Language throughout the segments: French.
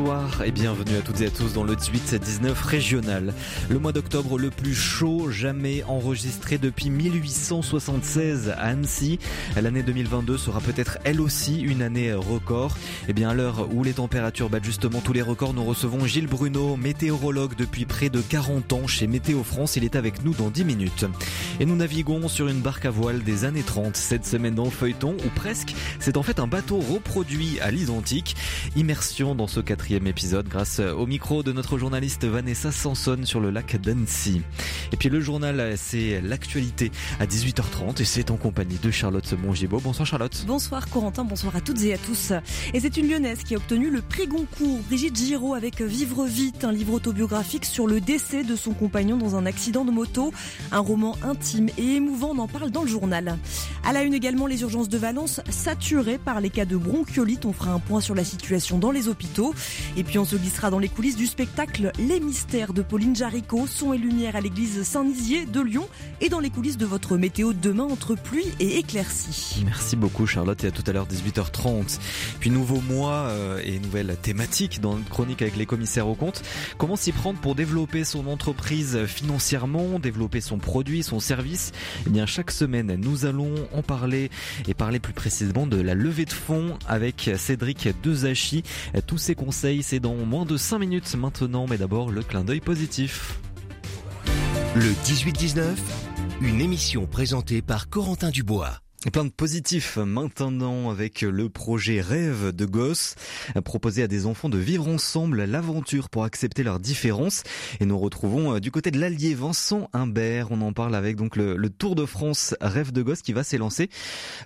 Bonsoir et bienvenue à toutes et à tous dans le 18-19 régional. Le mois d'octobre le plus chaud jamais enregistré depuis 1876 à Annecy. L'année 2022 sera peut-être elle aussi une année record. Et bien à l'heure où les températures battent justement tous les records, nous recevons Gilles Bruno, météorologue depuis près de 40 ans chez Météo France. Il est avec nous dans 10 minutes. Et nous naviguons sur une barque à voile des années 30 cette semaine dans le feuilleton ou presque. C'est en fait un bateau reproduit à l'identique. Immersion dans ce quatrième épisode grâce au micro de notre journaliste Vanessa Sanson sur le lac d'Annecy. Et puis le journal, c'est l'actualité à 18h30 et c'est en compagnie de Charlotte Mongibaud. Bonsoir Charlotte. Bonsoir Corentin, bonsoir à toutes et à tous. Et c'est une lyonnaise qui a obtenu le prix Goncourt, Brigitte Giraud avec Vivre vite, un livre autobiographique sur le décès de son compagnon dans un accident de moto. Un roman intime et émouvant, on en parle dans le journal. À la une également, les urgences de Valence saturées par les cas de bronchiolite. On fera un point sur la situation dans les hôpitaux. Et puis on se glissera dans les coulisses du spectacle Les Mystères de Pauline Jaricot, son et lumière à l'église Saint-Nizier de Lyon et dans les coulisses de votre météo demain entre pluie et éclaircie. Merci beaucoup Charlotte et à tout à l'heure 18h30. Puis nouveau mois euh, et nouvelle thématique dans notre chronique avec les commissaires aux comptes. Comment s'y prendre pour développer son entreprise financièrement, développer son produit, son service? Eh bien chaque semaine nous allons en parler et parler plus précisément de la levée de fonds avec Cédric Dezachi. Tous ces conseils c'est dans moins de 5 minutes maintenant, mais d'abord le clin d'œil positif. Le 18-19, une émission présentée par Corentin Dubois. Plein de positifs maintenant avec le projet Rêve de gosse, proposer à des enfants de vivre ensemble l'aventure pour accepter leurs différences. Et nous retrouvons euh, du côté de l'Allier Vincent Humbert. On en parle avec donc le, le Tour de France Rêve de gosse qui va s'élancer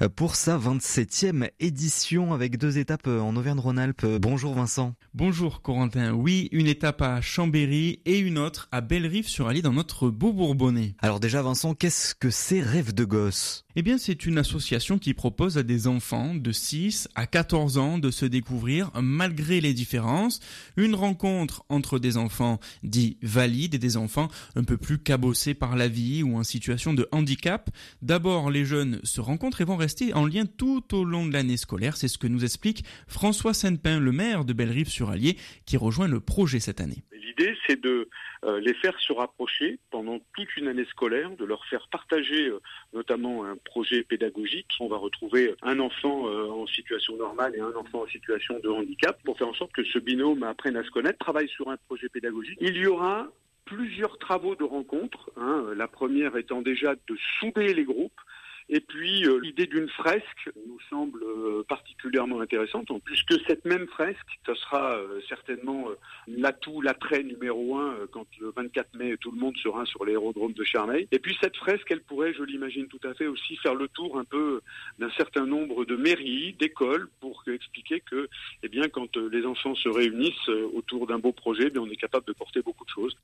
euh, pour sa 27e édition avec deux étapes euh, en Auvergne-Rhône-Alpes. Bonjour Vincent. Bonjour Corentin. Oui, une étape à Chambéry et une autre à Bellerive-sur-Allier dans notre beau Bourbonnais. Alors déjà Vincent, qu'est-ce que c'est Rêve de gosse? Eh bien, c'est une association qui propose à des enfants de 6 à 14 ans de se découvrir malgré les différences. Une rencontre entre des enfants dits valides et des enfants un peu plus cabossés par la vie ou en situation de handicap. D'abord, les jeunes se rencontrent et vont rester en lien tout au long de l'année scolaire. C'est ce que nous explique François Sainte-Pin, le maire de Bellerive-sur-Allier, qui rejoint le projet cette année. L'idée, c'est de les faire se rapprocher pendant toute une année scolaire, de leur faire partager euh, notamment un projet pédagogique. On va retrouver un enfant euh, en situation normale et un enfant en situation de handicap pour faire en sorte que ce binôme apprenne à se connaître, travaille sur un projet pédagogique. Il y aura plusieurs travaux de rencontre, hein, la première étant déjà de souder les groupes, et puis euh, l'idée d'une fresque nous semble euh, particulièrement intéressante, puisque cette même fresque, ce sera euh, certainement l'atout, l'attrait numéro un quand le 24 mai tout le monde sera sur l'aérodrome de Charmeil. Et puis cette fresque, elle pourrait, je l'imagine tout à fait, aussi faire le tour un peu d'un certain nombre de mairies, d'écoles, pour expliquer que, eh bien, quand les enfants se réunissent autour d'un beau projet, eh on est capable de porter beaucoup de choses.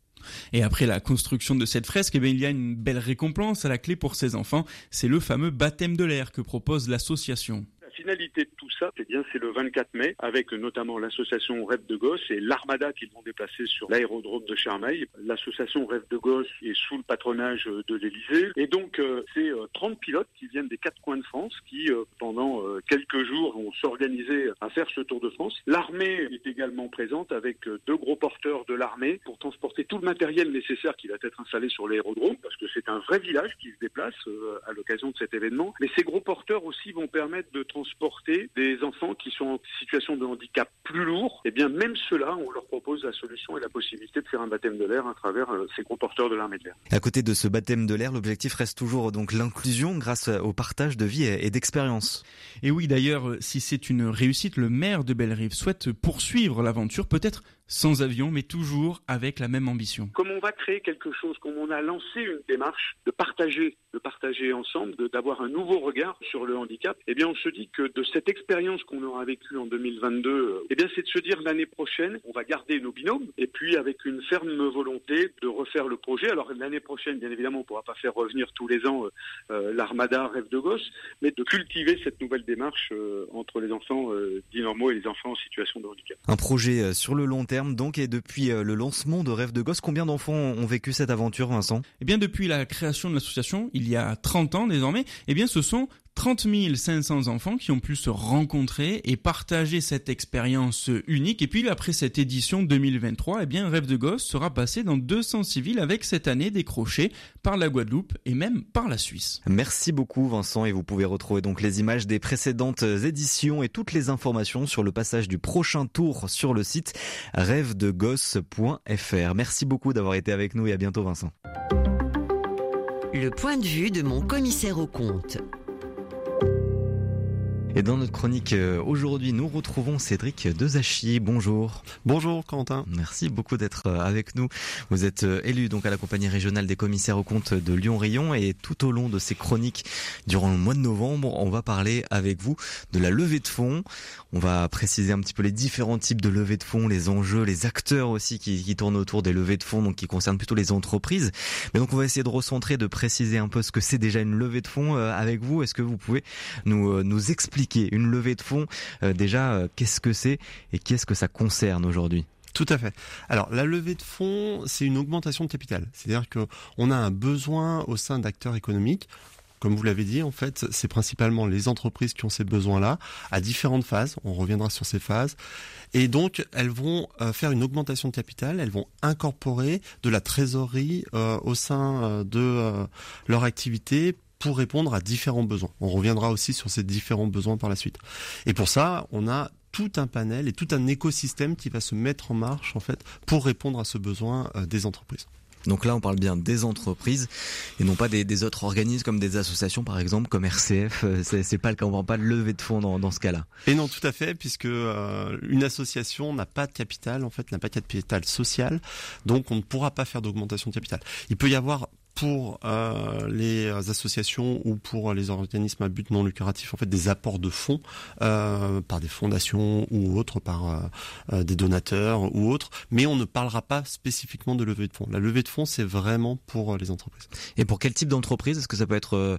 Et après la construction de cette fresque, eh bien, il y a une belle récompense à la clé pour ces enfants. C'est le fameux baptême de l'air que propose l'association finalité de tout ça, c'est bien, c'est le 24 mai, avec notamment l'association Rêve de Gosse et l'Armada qu'ils vont déplacer sur l'aérodrome de Charmeil. L'association Rêve de Gosse est sous le patronage de l'Élysée. Et donc, euh, c'est 30 euh, pilotes qui viennent des quatre coins de France qui, euh, pendant quelques jours, vont s'organiser à faire ce Tour de France. L'armée est également présente avec deux gros porteurs de l'armée pour transporter tout le matériel nécessaire qui va être installé sur l'aérodrome, parce que c'est un vrai village qui se déplace à l'occasion de cet événement. Mais ces gros porteurs aussi vont permettre de transporter transporter des enfants qui sont en situation de handicap plus lourd, et eh bien même ceux-là, on leur propose la solution et la possibilité de faire un baptême de l'air à travers euh, ces gros porteurs de l'armée de l'air. À côté de ce baptême de l'air, l'objectif reste toujours donc l'inclusion grâce au partage de vie et d'expérience. Et oui, d'ailleurs, si c'est une réussite, le maire de Bellerive souhaite poursuivre l'aventure, peut-être sans avion, mais toujours avec la même ambition. Comme on va créer quelque chose, comme on a lancé une démarche de partager, de partager ensemble, d'avoir un nouveau regard sur le handicap, eh bien on se dit que de cette expérience qu'on aura vécue en 2022, eh bien c'est de se dire l'année prochaine, on va garder nos binômes, et puis avec une ferme volonté de refaire le projet. Alors l'année prochaine, bien évidemment, on ne pourra pas faire revenir tous les ans euh, euh, l'armada rêve de gosse, mais de cultiver cette nouvelle démarche euh, entre les enfants dits normaux et les enfants en situation de handicap. Un projet sur le long terme donc et depuis euh, le lancement de Rêve de Gosse, combien d'enfants ont vécu cette aventure Vincent? Eh bien depuis la création de l'association, il y a 30 ans désormais, eh bien ce sont 30 500 enfants qui ont pu se rencontrer et partager cette expérience unique. Et puis après cette édition 2023, eh bien Rêve de Gosse sera passé dans 200 civils avec cette année décrochée par la Guadeloupe et même par la Suisse. Merci beaucoup Vincent et vous pouvez retrouver donc les images des précédentes éditions et toutes les informations sur le passage du prochain tour sur le site rêvedegosse.fr. Merci beaucoup d'avoir été avec nous et à bientôt Vincent. Le point de vue de mon commissaire au compte. Et dans notre chronique euh, aujourd'hui, nous retrouvons Cédric Dezachy. Bonjour. Bonjour Quentin. Merci beaucoup d'être euh, avec nous. Vous êtes euh, élu donc à la compagnie régionale des commissaires aux comptes de Lyon-Rayon et tout au long de ces chroniques durant le mois de novembre, on va parler avec vous de la levée de fonds. On va préciser un petit peu les différents types de levée de fonds, les enjeux, les acteurs aussi qui, qui tournent autour des levées de fonds, donc qui concernent plutôt les entreprises. Mais donc on va essayer de recentrer, de préciser un peu ce que c'est déjà une levée de fonds avec vous. Est-ce que vous pouvez nous, nous expliquer une levée de fonds. Euh, déjà, euh, qu'est-ce que c'est et qu'est-ce que ça concerne aujourd'hui? Tout à fait. Alors la levée de fonds, c'est une augmentation de capital. C'est-à-dire que on a un besoin au sein d'acteurs économiques. Comme vous l'avez dit, en fait, c'est principalement les entreprises qui ont ces besoins-là à différentes phases. On reviendra sur ces phases. Et donc, elles vont euh, faire une augmentation de capital. Elles vont incorporer de la trésorerie au sein de leur activité pour répondre à différents besoins. On reviendra aussi sur ces différents besoins par la suite. Et pour ça, on a tout un panel et tout un écosystème qui va se mettre en marche en fait pour répondre à ce besoin euh, des entreprises. Donc là, on parle bien des entreprises et non pas des, autres organismes comme des associations, par exemple, comme RCF. Euh, c'est pas le cas, on ne pas de lever de fonds dans, ce cas-là. Et non, tout à fait, puisque euh, une association n'a pas de capital, en fait, n'a pas de capital social, donc on ne pourra pas faire d'augmentation de capital. Il peut y avoir pour euh, les associations ou pour les organismes à but non lucratif en fait des apports de fonds euh, par des fondations ou autres par euh, des donateurs ou autres. Mais on ne parlera pas spécifiquement de levée de fonds. La levée de fonds c'est vraiment pour les entreprises. Et pour quel type d'entreprise? Est-ce que ça peut être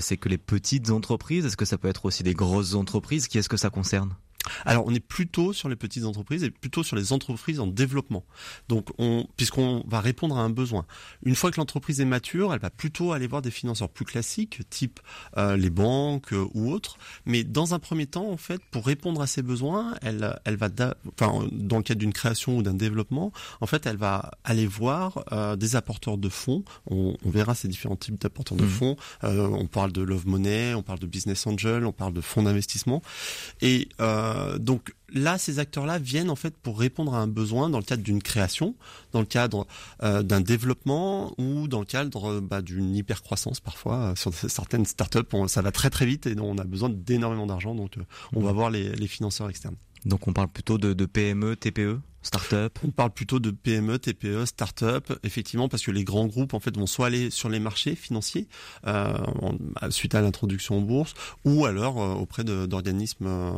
c'est que les petites entreprises? Est-ce que ça peut être aussi des grosses entreprises? Qui est-ce que ça concerne? Alors, on est plutôt sur les petites entreprises et plutôt sur les entreprises en développement. Donc, on, puisqu'on va répondre à un besoin. Une fois que l'entreprise est mature, elle va plutôt aller voir des financeurs plus classiques, type euh, les banques euh, ou autres. Mais dans un premier temps, en fait, pour répondre à ses besoins, elle, elle va, enfin, dans le cadre d'une création ou d'un développement, en fait, elle va aller voir euh, des apporteurs de fonds. On, on, verra ces différents types d'apporteurs de mmh. fonds. on parle de Love Money, on parle de Business Angel, on parle de fonds d'investissement. Et euh, donc là, ces acteurs-là viennent en fait pour répondre à un besoin dans le cadre d'une création, dans le cadre euh, d'un développement ou dans le cadre bah, d'une hyper croissance parfois euh, sur certaines startups. ça va très très vite et on a besoin d'énormément d'argent, donc on va voir les, financeurs externes. Donc on parle plutôt de PME, TPE Start-up On parle plutôt de PME, TPE, start-up, effectivement, parce que les grands groupes en fait vont soit aller sur les marchés financiers euh, suite à l'introduction en bourse, ou alors euh, auprès d'organismes euh,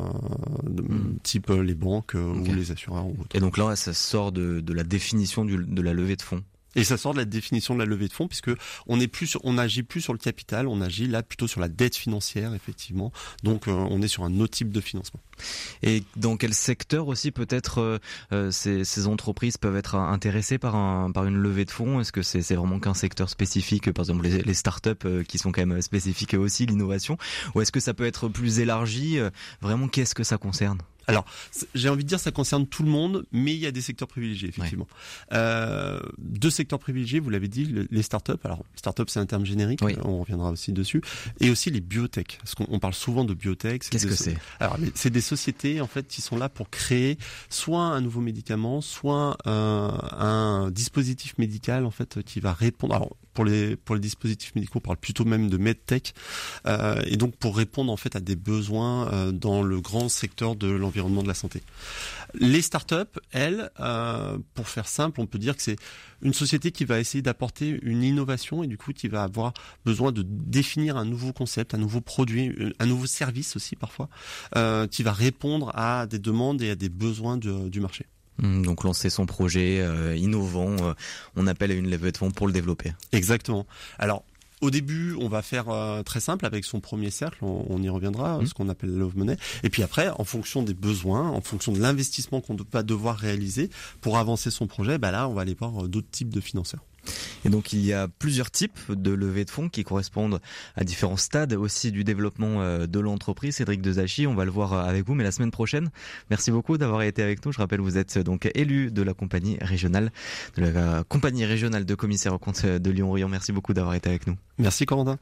hmm. type les banques ou les assureurs. Ou Et donc là, ça sort de, la définition de la levée de fonds. Et ça sort de la définition de la levée de fonds puisque on est plus on agit plus sur le capital, on agit là plutôt sur la dette financière effectivement. Donc euh, on est sur un autre type de financement. Et dans quel secteur aussi peut-être euh, euh, ces, ces, entreprises peuvent être intéressées par un par une levée de fonds? Est-ce que c'est c'est vraiment qu'un secteur spécifique, par exemple les, les startups qui sont quand même spécifiques aussi l'innovation, ou est-ce que ça peut être plus élargi? Vraiment, qu'est-ce que ça concerne? Alors, j'ai envie de dire ça concerne tout le monde, mais il y a des secteurs privilégiés, effectivement. Euh, deux secteurs privilégiés, vous l'avez dit, les startups. Alors, startup, c'est un terme générique, on reviendra aussi dessus. Et aussi les biotech, parce qu'on parle souvent de biotech. Qu'est-ce que c'est? Alors, c'est des sociétés, en fait, qui sont là pour créer soit un nouveau médicament, soit un, un dispositif médical, en fait, qui va répondre. Alors, pour les pour les dispositifs médicaux, on parle plutôt même de medtech, euh, et donc pour répondre en fait à des besoins euh, dans le grand secteur de l'environnement l'environnement de la santé. Les startups, elles, euh, pour faire simple, on peut dire que c'est une société qui va essayer d'apporter une innovation et du coup qui va avoir besoin de définir un nouveau concept, un nouveau produit, euh, un nouveau service aussi parfois, euh, qui va répondre à des demandes et à des besoins du marché. Mmh, donc lancer son projet innovant, on appelle à une levée de fonds pour le développer. Exactement. Alors au début, on va faire euh, très simple avec son premier cercle, on, y reviendra, mmh. ce qu'on appelle love money. Et puis après, en fonction des besoins, en fonction de l'investissement qu'on va devoir réaliser pour avancer son projet, bah là, on va aller voir euh, d'autres types de financeurs. Et donc il y a plusieurs types de levées de fonds qui correspondent à différents stades aussi du développement euh, de l'entreprise. Cédric Dezachi, on va le voir euh, avec vous, mais la semaine prochaine. Merci beaucoup d'avoir été avec nous. Je rappelle, vous êtes donc élu de la compagnie régionale, de la compagnie régionale de commissaires aux comptes de Lyon-Rion. Merci beaucoup d'avoir été avec nous. Merci Corentin.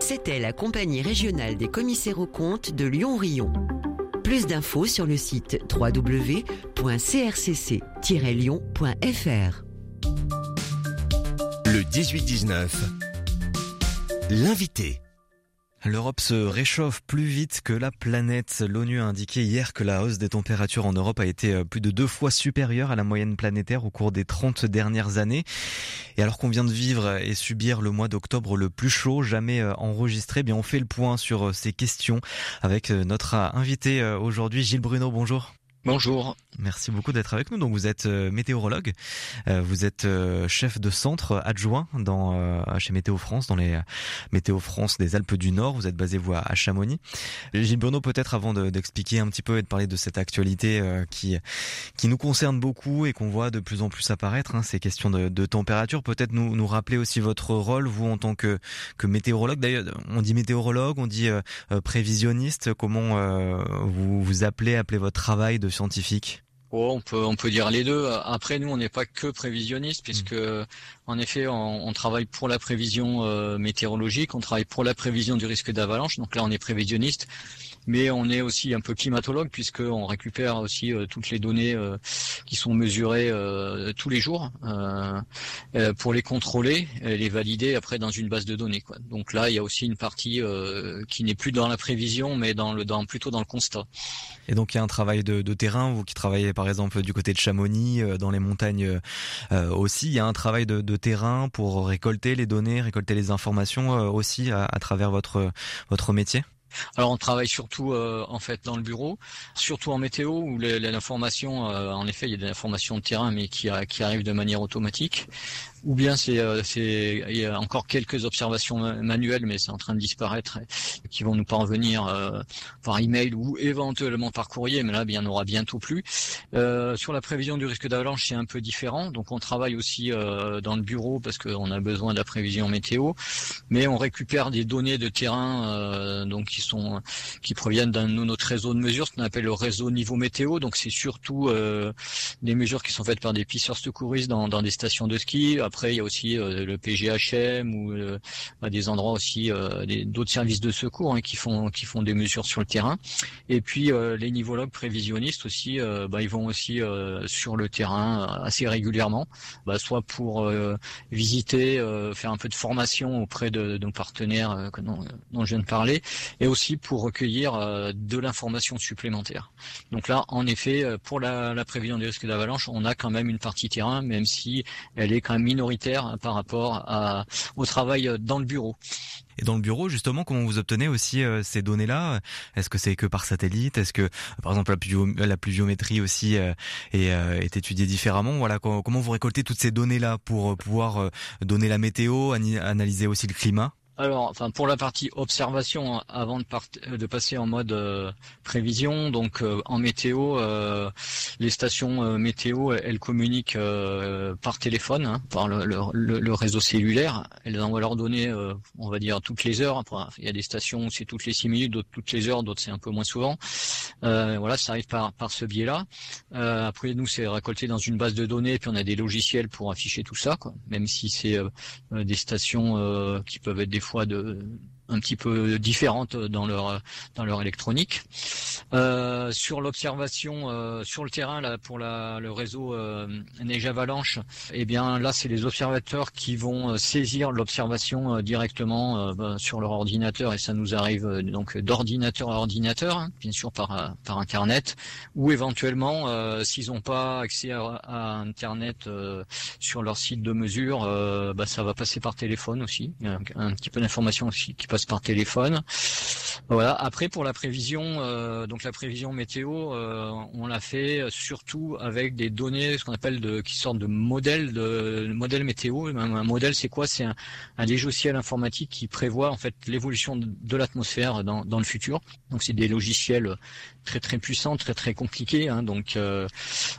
C'était la compagnie régionale des commissaires aux comptes de Lyon-Rion. Plus d'infos sur le site www.crcc-lyon.fr. Le 18-19. L'invité. L'Europe se réchauffe plus vite que la planète. L'ONU a indiqué hier que la hausse des températures en Europe a été euh, plus de deux fois supérieure à la moyenne planétaire au cours des 30 dernières années. Et alors qu'on vient de vivre et subir le mois d'octobre le plus chaud jamais euh, enregistré, eh bien on fait le point sur euh, ces questions avec notre invité aujourd'hui, Gilles Bruno. Bonjour. Bonjour. Merci beaucoup d'être avec nous. Donc vous êtes euh, météorologue, euh, vous êtes euh, chef de centre adjoint dans chez Météo France, dans les Météo France des Alpes du Nord. Vous êtes basé vous à Chamonix. Gilles Bruno, peut-être avant d'expliquer un petit peu et de parler de cette actualité qui qui nous concerne beaucoup et qu'on voit de plus en plus apparaître, hein, ces questions de, de température. Peut-être nous nous rappeler aussi votre rôle vous en tant que que météorologue. D'ailleurs, on dit météorologue, on dit prévisionniste. Comment vous vous appelez appelez votre travail de scientifique Oh, on peut on peut dire les deux. Après, nous, on n'est pas que prévisionniste, puisque mm. en effet, on, travaille pour la prévision euh, météorologique, on travaille pour la prévision du risque d'avalanche. Donc là, on est prévisionniste mais on est aussi un peu climatologue puisqu'on récupère aussi euh, toutes les données euh, qui sont mesurées euh, tous les jours pour les contrôler les valider après dans une base de données. Quoi. Donc là, il y a aussi une partie qui n'est plus dans la prévision, mais dans le, dans, plutôt dans le constat. Et donc il y a un travail de, de terrain, vous qui travaillez par exemple du côté de Chamonix, dans les montagnes aussi, il y a un travail de, de, terrain pour récolter les données, récolter les informations aussi à, à travers votre votre métier? Alors on travaille surtout euh, en fait dans le bureau, surtout en météo où l'information, euh, en effet, il y a des informations de terrain mais qui, qui arrivent de manière automatique ou bien c'est euh, c'est il y a encore quelques observations manuelles mais c'est en train de disparaître qui vont nous parvenir euh, par email ou éventuellement par courrier mais là il y en aura bientôt plus. Euh, sur la prévision du risque d'avalanche c'est un peu différent. Donc on travaille aussi dans le bureau parce qu'on a besoin de la prévision météo mais on récupère des données de terrain donc qui sont qui proviennent d'un de notre réseau de mesures ce qu'on appelle le réseau niveau météo. Donc c'est surtout des mesures qui sont faites par des pisseurs secouristes dans, dans des stations de ski après, il y a aussi euh, le PGHM ou euh, des endroits aussi, euh, d'autres services de secours hein, qui font qui font des mesures sur le terrain. Et puis les nivologues prévisionnistes aussi, bah, ils vont aussi sur le terrain assez régulièrement, bah, soit pour visiter, faire un peu de formation auprès de, nos partenaires dont, je viens de parler, et aussi pour recueillir de l'information supplémentaire. Donc là, en effet, pour la, la prévision des risques d'avalanche, on a quand même une partie terrain, même si elle est quand même minoritaire minoritaire par rapport au travail dans le bureau. Et dans le bureau, justement, comment vous obtenez aussi euh, ces données-là? Est-ce que c'est que par satellite? Est-ce que, par exemple, la, pluviométrie aussi euh, est, euh, est, étudiée différemment? Voilà, comment vous récoltez toutes ces données-là pour pouvoir donner la météo, analyser aussi le climat? Alors, enfin, pour la partie observation, avant de, de passer en mode euh, prévision, donc euh, en météo, euh, les stations météo, elles communiquent par téléphone, hein, par le, le, le, réseau cellulaire. Elles envoient leurs données, on va dire toutes les heures. il y a des stations où c'est toutes les six minutes, d'autres toutes les heures, d'autres c'est un peu moins souvent. voilà, ça arrive par, par ce biais-là. après, nous, c'est récolté dans une base de données, puis on a des logiciels pour afficher tout ça, quoi. Même si c'est des stations qui peuvent être des fois de un petit peu différentes dans leur dans leur électronique. Euh, sur l'observation euh, sur le terrain là pour la, le réseau euh, neige avalanche, eh bien là c'est les observateurs qui vont saisir l'observation directement ben, sur leur ordinateur. Et ça nous arrive donc d'ordinateur à ordinateur, hein, bien sûr par par internet, ou éventuellement s'ils n'ont pas accès à, internet sur leur site de mesure, bah, ça va passer par téléphone aussi, un, un petit peu d'informations aussi qui par téléphone. Voilà. Après pour la prévision, euh, donc la prévision météo, euh, on l'a fait surtout avec des données, ce qu'on appelle de, qui sortent de modèles, de modèles météo. Un, modèle, c'est quoi? C'est un, un, logiciel informatique qui prévoit en fait l'évolution de, l'atmosphère dans, dans le futur. Donc c'est des logiciels très très puissants, très très compliqués. Hein. Donc euh,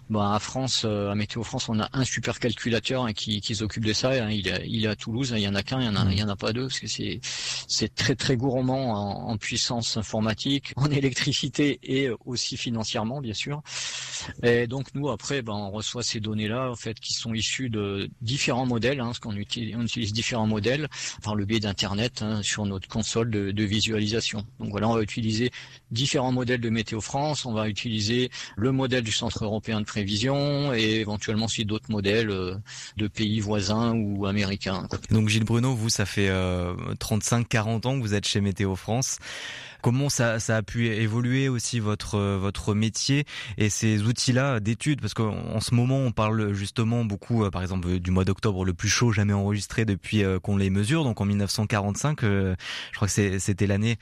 bah, à France, euh, à Météo France, on a un super calculateur hein, qui, qui s'occupe de ça. Hein. Il, est, il est à Toulouse. Il y en a qu'un, il y en a, il y en a pas deux parce que c'est c'est très très gourmand en, puissance informatique, en électricité et aussi financièrement bien sûr. Et donc nous après, ben, on reçoit ces données-là en fait qui sont issues de différents modèles, hein, parce qu'on utilise, on utilise différents modèles par le biais d'internet hein, sur notre console de, de, visualisation. Donc voilà, on va utiliser différents modèles de Météo France, on va utiliser le modèle du Centre européen de prévision et éventuellement aussi d'autres modèles euh, de pays voisins ou américains. Donc Gilles Bruno, vous ça fait euh, 35-40 ans que vous êtes chez Météo France. Comment ça, ça, a pu évoluer aussi votre votre métier et ces outils-là d'études? Parce qu'en ce moment, on parle justement beaucoup, euh, par exemple, du mois d'octobre le plus chaud jamais enregistré depuis euh, qu'on les mesure. Donc en 1945, euh, je crois que c'était l'année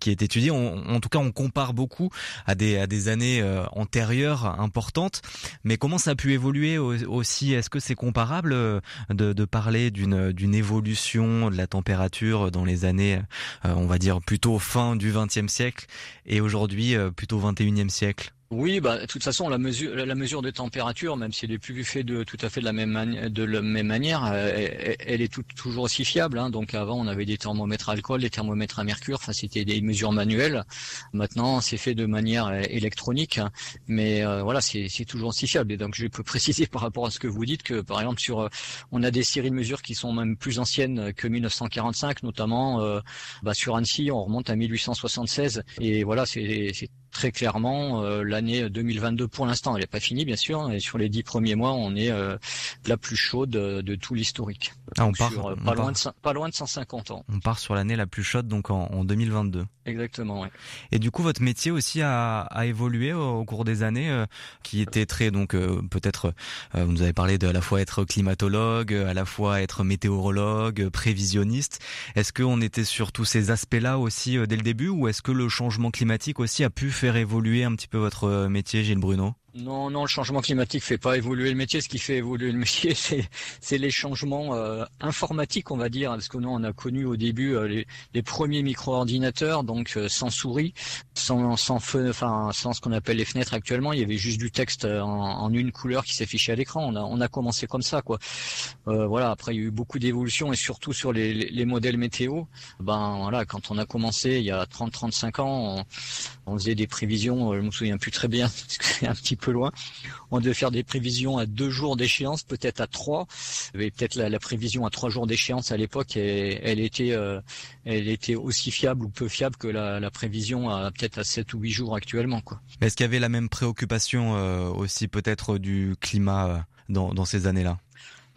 qui est étudiée. en tout cas, on compare beaucoup à des à des années antérieures importantes. Mais comment ça a pu évoluer aussi? Est-ce que c'est comparable de, de parler d'une d'une évolution de la température dans les années, on va dire plutôt fin du 20 XXe siècle et aujourd'hui euh, plutôt 21e siècle oui, bah, de toute façon, la mesure, la mesure des températures, même si elle est plus faite de tout à fait de la même, de la même manière, euh, elle, est toujours aussi fiable. Hein. Donc avant, on avait des thermomètres à alcool, des thermomètres à mercure. Enfin, c'était des mesures manuelles. Maintenant, c'est fait de manière euh, électronique, mais euh, voilà, c'est toujours aussi fiable. Et donc, je peux préciser par rapport à ce que vous dites que, par exemple, sur, on a des séries de mesures qui sont même plus anciennes que 1945, notamment bah, sur Annecy, on remonte à 1876. Et voilà, c'est très clairement euh, l'année 2022 pour l'instant. Elle n'est pas finie bien sûr, et sur les dix premiers mois, on est euh, la plus chaude de, tout l'historique. Ah, on part, euh, pas, loin de, pas loin de 150 ans. On part sur l'année la plus chaude donc en, en 2022. Exactement. Ouais. Et du coup, votre métier aussi a, a évolué au, cours des années, qui était très donc peut-être vous nous avez parlé de à la fois être climatologue, à la fois être météorologue, prévisionniste. Est-ce qu'on était sur tous ces aspects-là aussi dès le début, ou est-ce que le changement climatique aussi a pu faire évoluer un petit peu votre euh, métier, Gilles Bruno non, non, le changement climatique fait pas évoluer le métier. Ce qui fait évoluer le métier, c'est, les changements euh, informatiques, on va dire, parce que nous, on a connu au début euh, les, les, premiers micro-ordinateurs, donc euh, sans souris, sans, sans feu, enfin, sans ce qu'on appelle les fenêtres actuellement. Il y avait juste du texte en, en une couleur qui s'affichait à l'écran. On a, on a commencé comme ça, quoi. voilà. Après, il y a eu beaucoup d'évolutions et surtout sur les, les, modèles météo. Ben voilà, quand on a commencé il y a 30-35 ans, on, on, faisait des prévisions. Je me souviens plus très bien, parce que c'est un petit loin. On devait faire des prévisions à deux jours d'échéance, peut-être à trois. avait peut-être la, prévision à trois jours d'échéance à l'époque, et elle était, euh, elle était aussi fiable ou peu fiable que la, prévision à peut-être à sept ou huit jours actuellement. Est-ce qu'il y avait la même préoccupation euh, aussi peut-être du climat euh, dans, dans ces années-là?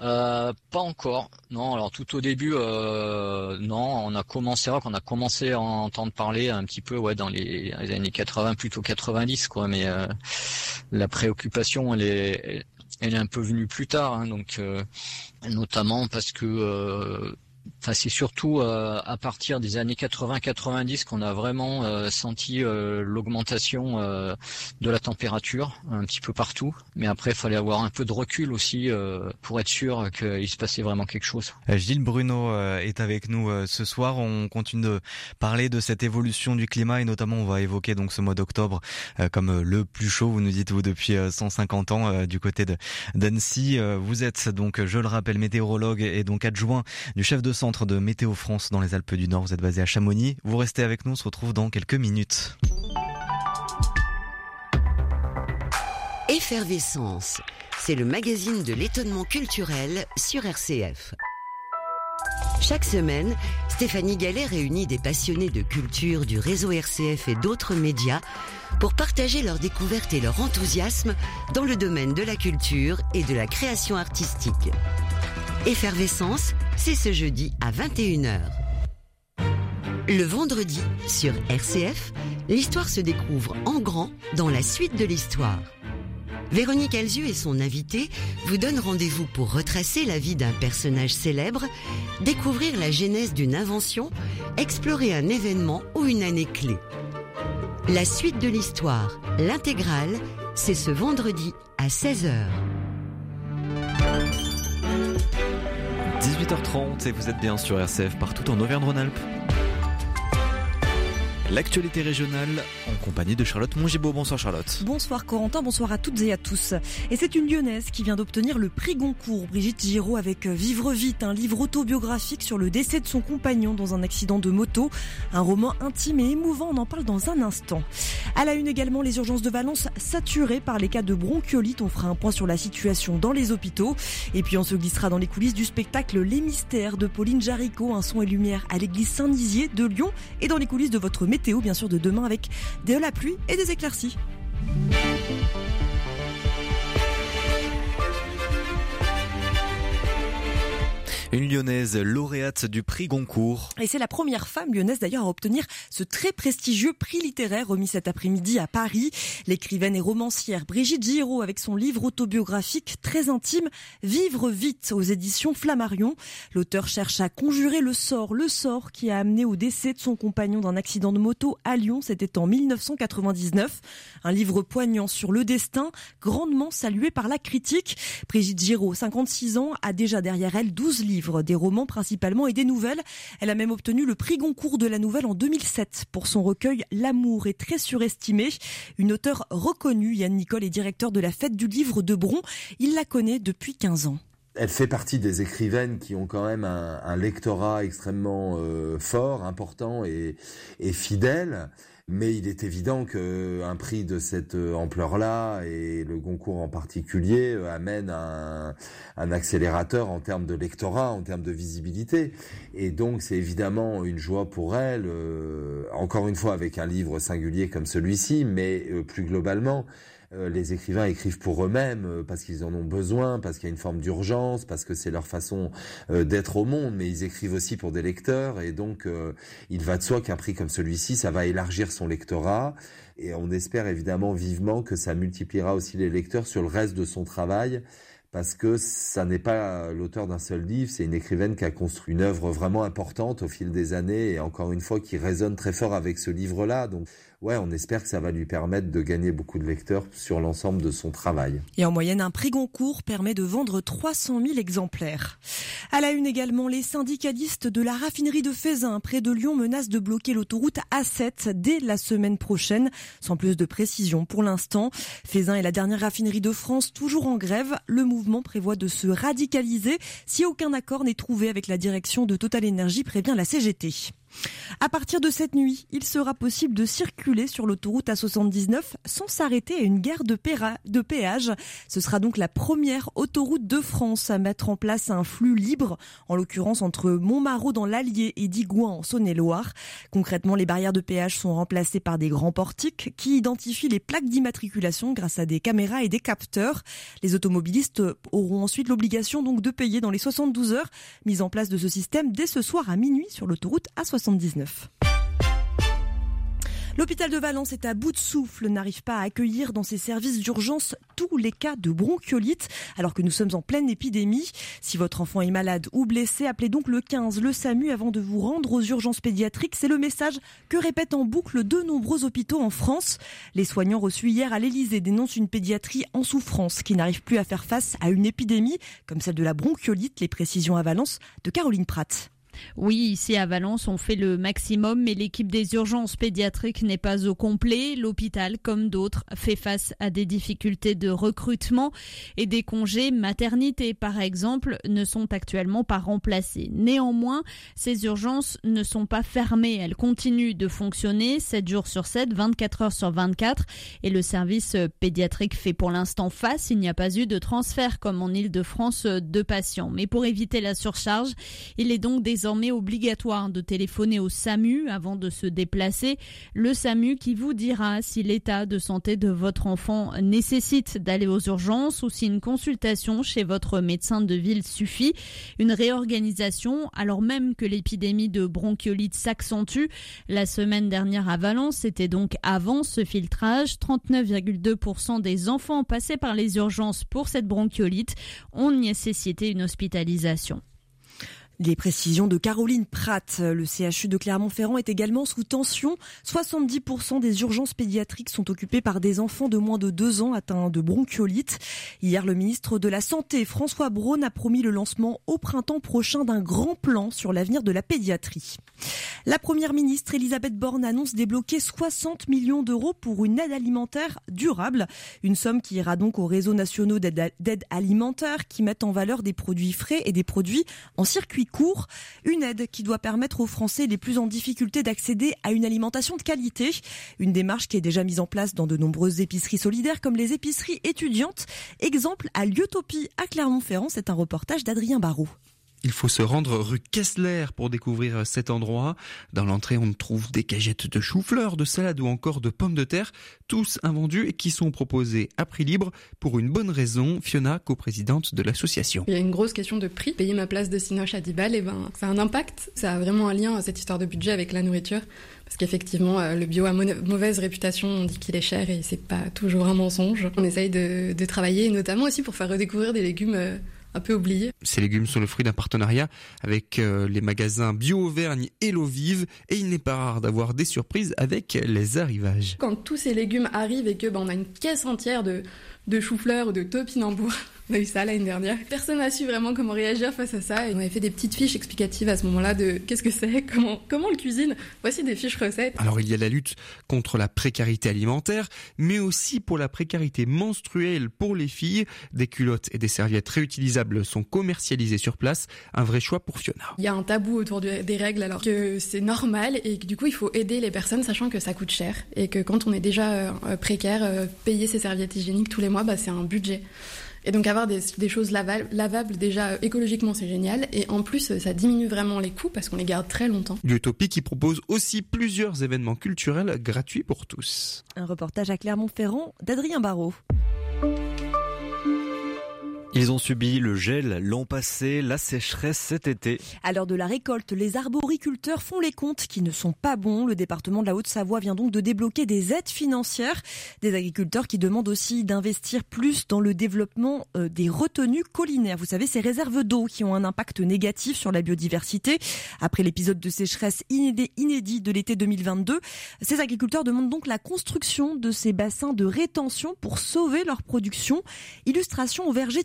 Euh, pas encore. Non, alors tout au début, euh, non, on a commencé, qu'on a commencé à entendre parler un petit peu, ouais, dans les, années 80, plutôt 90, quoi. Mais euh, la préoccupation, elle est, elle est un peu venue plus tard, hein, donc notamment parce que C'est surtout euh, à partir des années 80-90 qu'on a vraiment euh, senti euh, l'augmentation de la température un petit peu partout. Mais après, il fallait avoir un peu de recul aussi pour être sûr qu'il se passait vraiment quelque chose. Gilles Bruno est avec nous ce soir. On continue de parler de cette évolution du climat et notamment on va évoquer donc ce mois d'octobre comme le plus chaud. Vous nous dites vous depuis 150 ans du côté d'Annecy. Vous êtes donc, je le rappelle, météorologue et donc adjoint du chef de centre de Météo France dans les Alpes du Nord. Vous êtes basé à Chamonix. Vous restez avec nous, on se retrouve dans quelques minutes. Effervescence, c'est le magazine de l'étonnement culturel sur RCF. Chaque semaine, Stéphanie Gallet réunit des passionnés de culture du réseau RCF et d'autres médias pour partager leurs découvertes et leur enthousiasme dans le domaine de la culture et de la création artistique. Effervescence, c'est ce jeudi à 21h. Le vendredi, sur RCF, l'histoire se découvre en grand dans la suite de l'histoire. Véronique Alzieux et son invité vous donnent rendez-vous pour retracer la vie d'un personnage célèbre, découvrir la genèse d'une invention, explorer un événement ou une année clé. La suite de l'histoire, l'intégrale, c'est ce vendredi à 16h. 18h30 et vous êtes bien sur RCF partout en Auvergne-Rhône-Alpes. L'actualité régionale en compagnie de Charlotte Mongibaud. Bonsoir Charlotte. Bonsoir Corentin, bonsoir à toutes et à tous. Et c'est une lyonnaise qui vient d'obtenir le prix Goncourt, Brigitte Giraud, avec Vivre vite, un livre autobiographique sur le décès de son compagnon dans un accident de moto. Un roman intime et émouvant, on en parle dans un instant. À la une également, les urgences de Valence saturées par les cas de bronchiolite. On fera un point sur la situation dans les hôpitaux. Et puis on se glissera dans les coulisses du spectacle Les Mystères de Pauline Jaricot, un son et lumière à l'église Saint-Nizier de Lyon et dans les coulisses de votre météo bien sûr de demain avec de la pluie et des éclaircies. Une lyonnaise lauréate du prix Goncourt. Et c'est la première femme lyonnaise d'ailleurs à obtenir ce très prestigieux prix littéraire remis cet après-midi à Paris. L'écrivaine et romancière Brigitte Giraud avec son livre autobiographique très intime Vivre vite aux éditions Flammarion. L'auteur cherche à conjurer le sort, le sort qui a amené au décès de son compagnon d'un accident de moto à Lyon. C'était en 1999. Un livre poignant sur le destin, grandement salué par la critique. Brigitte Giraud, 56 ans, a déjà derrière elle 12 livres des romans principalement et des nouvelles. Elle a même obtenu le prix Goncourt de la nouvelle en 2007 pour son recueil L'amour est très surestimé. Une auteure reconnue, Yann Nicole est directeur de la fête du livre de Bron. Il la connaît depuis 15 ans. Elle fait partie des écrivaines qui ont quand même un, lectorat extrêmement euh, fort, important et, et fidèle. Mais il est évident qu'un prix de cette ampleur-là, et le Goncourt en particulier, euh, amène un, un accélérateur en termes de lectorat, en termes de visibilité. Et donc c'est évidemment une joie pour elle, euh, encore une fois avec un livre singulier comme celui-ci, mais euh, plus globalement. Euh, les écrivains écrivent pour eux-mêmes euh, parce qu'ils en ont besoin, parce qu'il y a une forme d'urgence, parce que c'est leur façon euh, d'être au monde, mais ils écrivent aussi pour des lecteurs et donc il va de soi qu'un prix comme celui-ci, ça va élargir son lectorat et on espère évidemment vivement que ça multipliera aussi les lecteurs sur le reste de son travail parce que ça n'est pas l'auteur d'un seul livre, c'est une écrivaine qui a construit une œuvre vraiment importante au fil des années et encore une fois qui résonne très fort avec ce livre-là. Donc ouais, on espère que ça va lui permettre de gagner beaucoup de lecteurs sur l'ensemble de son travail. Et en moyenne, un prix Goncourt permet de vendre 300 000 exemplaires. À la une également, les syndicalistes de la raffinerie de Fézin près de Lyon menacent de bloquer l'autoroute A7 dès la semaine prochaine, sans plus de précision pour l'instant. Fézin est la dernière raffinerie de France toujours en grève. Le mouvement prévoit de se radicaliser si aucun accord n'est trouvé avec la direction de Total Energy, prévient la CGT. À partir de cette nuit, il sera possible de circuler sur l'autoroute A79 sans s'arrêter à une gare de, péage. Ce sera donc la première autoroute de France à mettre en place un flux libre, en l'occurrence entre Montmarot dans l'Allier et Digoin en Saône-et-Loire. Concrètement, les barrières de péage sont remplacées par des grands portiques qui identifient les plaques d'immatriculation grâce à des caméras et des capteurs. Les automobilistes auront ensuite l'obligation donc de payer dans les 72 heures. Mise en place de ce système dès ce soir à minuit sur l'autoroute A79. L'hôpital de Valence est à bout de souffle, n'arrive pas à accueillir dans ses services d'urgence tous les cas de bronchiolite, alors que nous sommes en pleine épidémie. Si votre enfant est malade ou blessé, appelez donc le 15, le SAMU avant de vous rendre aux urgences pédiatriques. C'est le message que répètent en boucle de nombreux hôpitaux en France. Les soignants reçus hier à l'Elysée dénoncent une pédiatrie en souffrance qui n'arrive plus à faire face à une épidémie comme celle de la bronchiolite. Les précisions à Valence de Caroline Pratt. Oui, ici à Valence, on fait le maximum, mais l'équipe des urgences pédiatriques n'est pas au complet. L'hôpital, comme d'autres, fait face à des difficultés de recrutement et des congés maternité, par exemple, ne sont actuellement pas remplacés. Néanmoins, ces urgences ne sont pas fermées. Elles continuent de fonctionner 7 jours sur 7, 24 heures sur 24 et le service pédiatrique fait pour l'instant face. Il n'y a pas eu de transfert comme en Ile-de-France de patients. Mais pour éviter la surcharge, il est donc des désormais obligatoire de téléphoner au SAMU avant de se déplacer. Le SAMU qui vous dira si l'état de santé de votre enfant nécessite d'aller aux urgences ou si une consultation chez votre médecin de ville suffit. Une réorganisation alors même que l'épidémie de bronchiolite s'accentue. La semaine dernière à Valence, c'était donc avant ce filtrage. 39,2% des enfants passés par les urgences pour cette bronchiolite ont nécessité une hospitalisation. Les précisions de Caroline Pratt. Le CHU de Clermont-Ferrand est également sous tension. 70% des urgences pédiatriques sont occupées par des enfants de moins de 2 ans atteints de bronchiolite. Hier, le ministre de la Santé, François Braun, a promis le lancement au printemps prochain d'un grand plan sur l'avenir de la pédiatrie. La première ministre Elisabeth Borne annonce débloquer 60 millions d'euros pour une aide alimentaire durable. Une somme qui ira donc aux réseaux nationaux d'aide alimentaire qui mettent en valeur des produits frais et des produits en circuit court. Une aide qui doit permettre aux Français les plus en difficulté d'accéder à une alimentation de qualité. Une démarche qui est déjà mise en place dans de nombreuses épiceries solidaires comme les épiceries étudiantes. Exemple à Liotopie à Clermont-Ferrand, c'est un reportage d'Adrien Barrault. Il faut se rendre rue Kessler pour découvrir cet endroit. Dans l'entrée, on trouve des cagettes de chou-fleur, de salade ou encore de pommes de terre, tous invendus et qui sont proposés à prix libre pour une bonne raison. Fiona, coprésidente de l'association. Il y a une grosse question de prix. Payer ma place de Cinoche à 10 balles, eh ben, ça a un impact. Ça a vraiment un lien, cette histoire de budget, avec la nourriture. Parce qu'effectivement, euh, le bio a mauvaise réputation, on dit qu'il est cher et c'est pas toujours un mensonge. On essaye de, de travailler, notamment aussi pour faire redécouvrir des légumes euh, un peu oublié. Ces légumes sont le fruit d'un partenariat avec euh, les magasins Bio Auvergne et L'eau vive et il n'est pas rare d'avoir des surprises avec les arrivages. Quand tous ces légumes arrivent et que ben, on a une caisse entière de, de chou-fleur ou de topinambour on a eu ça l'année dernière. Personne n'a su vraiment comment réagir face à ça. Et on avait fait des petites fiches explicatives à ce moment-là de qu'est-ce que c'est, comment, comment on le cuisine. Voici des fiches recettes. Alors il y a la lutte contre la précarité alimentaire, mais aussi pour la précarité menstruelle pour les filles. Des culottes et des serviettes réutilisables sont commercialisées sur place. Un vrai choix pour Fiona. Il y a un tabou autour des règles alors que c'est normal et que du coup il faut aider les personnes sachant que ça coûte cher et que quand on est déjà euh, précaire, euh, payer ses serviettes hygiéniques tous les mois, bah, c'est un budget. Et donc avoir des, choses lavables, déjà euh, écologiquement c'est génial et en plus ça diminue vraiment les coûts parce qu'on les garde très longtemps. L'Utopie qui propose aussi plusieurs événements culturels gratuits pour tous. Un reportage à Clermont-Ferrand d'Adrien Barrault. Ils ont subi le gel l'an passé, la sécheresse cet été. À l'heure de la récolte, les arboriculteurs font les comptes qui ne sont pas bons. Le département de la Haute-Savoie vient donc de débloquer des aides financières. Des agriculteurs qui demandent aussi d'investir plus dans le développement euh, des retenues collinaires. Vous savez, ces réserves d'eau qui ont un impact négatif sur la biodiversité. Après l'épisode de sécheresse inédit de l'été 2022, ces agriculteurs demandent donc la construction de ces bassins de rétention pour sauver leur production. Illustration au verger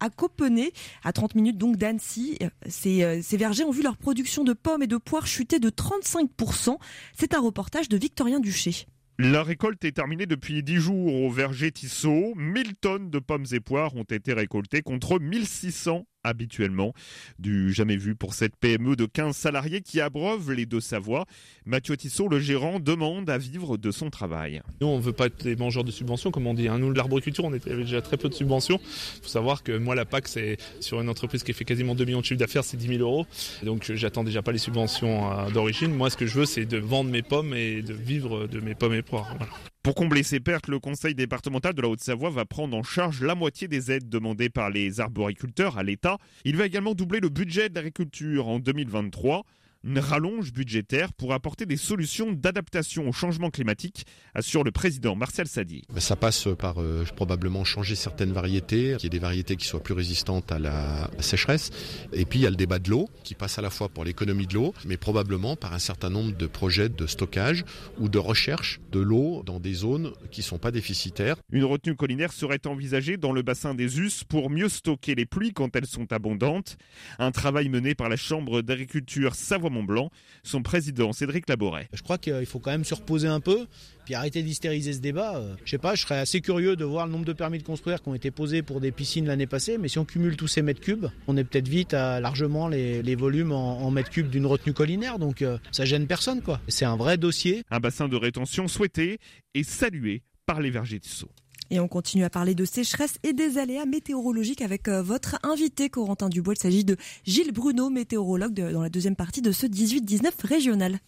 à Copenhague, à 30 minutes donc d'Annecy. Ces, euh, ces vergers ont vu leur production de pommes et de poires chuter de 35%. C'est un reportage de Victorien Duché. La récolte est terminée depuis 10 jours au verger Tissot. 1000 tonnes de pommes et poires ont été récoltées contre 1600 habituellement. Du jamais vu pour cette PME de 15 salariés qui abreuve les deux Savoie. Mathieu Tissot, le gérant, demande à vivre de son travail. Nous, on ne veut pas être des mangeurs de subventions, comme on dit. Hein. Nous, l'arboriculture, on avait déjà très peu de subventions. Il faut savoir que moi, la PAC, c'est sur une entreprise qui fait quasiment 2 millions de chiffre d'affaires, c'est 10 000 euros. Donc, j'attends déjà pas les subventions euh, d'origine. Moi, ce que je veux, c'est de vendre mes pommes et de vivre de mes pommes et poires. Pour combler ces pertes, le Conseil départemental de la Haute-Savoie va prendre en charge la moitié des aides demandées par les arboriculteurs à l'État. Il va également doubler le budget de l'agriculture en 2023 une rallonge budgétaire pour apporter des solutions d'adaptation au changement climatique, assure le président Marcel Sadi. Ça passe par euh, probablement changer certaines variétés, qu'il y ait des variétés qui soient plus résistantes à la sécheresse. Et puis il y a le débat de l'eau, qui passe à la fois pour l'économie de l'eau, mais probablement par un certain nombre de projets de stockage ou de recherche de l'eau dans des zones qui ne sont pas déficitaires. Une retenue collinaire serait envisagée dans le bassin des Us pour mieux stocker les pluies quand elles sont abondantes. Un travail mené par la Chambre d'agriculture Savoie Mont-Blanc. Son président, Cédric Laboret. Je crois qu'il faut quand même se reposer un peu, puis arrêter d'hystériser ce débat. Euh, je sais pas, je serais assez curieux de voir le nombre de permis de construire qui ont été posés pour des piscines l'année passée, mais si on cumule tous ces mètres cubes, on est peut-être vite à largement les, volumes en, mètres cubes d'une retenue collinaire, donc euh, ça gêne personne quoi. C'est un vrai dossier. Un bassin de rétention souhaité et salué par les vergers de Sceaux. Et on continue à parler de sécheresse et des aléas météorologiques avec euh, votre invité Corentin Dubois. Il s'agit de Gilles Bruno, météorologue dans la deuxième partie de ce 18-19 régional.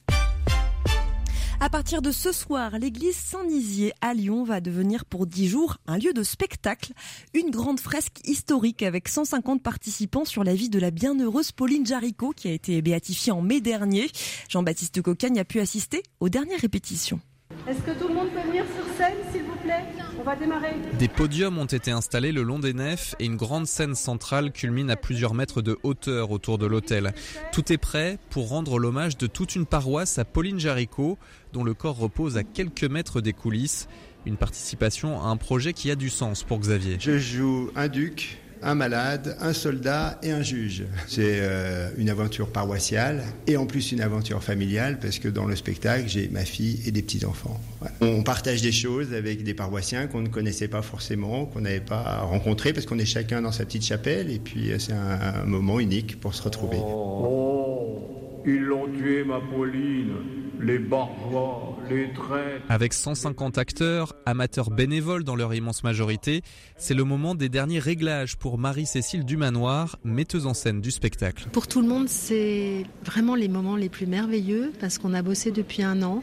À partir de ce soir, l'église Saint-Nizier à Lyon va devenir pour 10 jours un lieu de spectacle. Une grande fresque historique avec 150 participants sur la vie de la bienheureuse Pauline Jaricot qui a été béatifiée en mai dernier. Jean-Baptiste Cocagne a pu assister aux dernières répétitions. Est-ce que tout le monde peut venir sur scène, s'il vous plaît? Va démarrer. Des podiums ont été installés le long des nefs et une grande scène centrale culmine à plusieurs mètres de hauteur autour de l'hôtel. Tout est prêt pour rendre l'hommage de toute une paroisse à Pauline Jaricot, dont le corps repose à quelques mètres des coulisses. Une participation à un projet qui a du sens pour Xavier. Je joue un duc un malade, un soldat et un juge. C'est euh, une aventure paroissiale et en plus une aventure familiale parce que dans le spectacle, j'ai ma fille et des petits-enfants. On partage des choses avec des paroissiens qu'on ne connaissait pas forcément, qu'on n'avait pas rencontrés parce qu'on est chacun dans sa petite chapelle et puis euh, c'est un, moment unique pour se retrouver. Oh, ils l'ont tué ma Pauline les barbois, les traîtres. Avec 150 acteurs, amateurs bénévoles dans leur immense majorité, c'est le moment des derniers réglages pour Marie-Cécile Dumanoir, metteuse en scène du spectacle. Pour tout le monde, c'est vraiment les moments les plus merveilleux parce qu'on a bossé depuis un an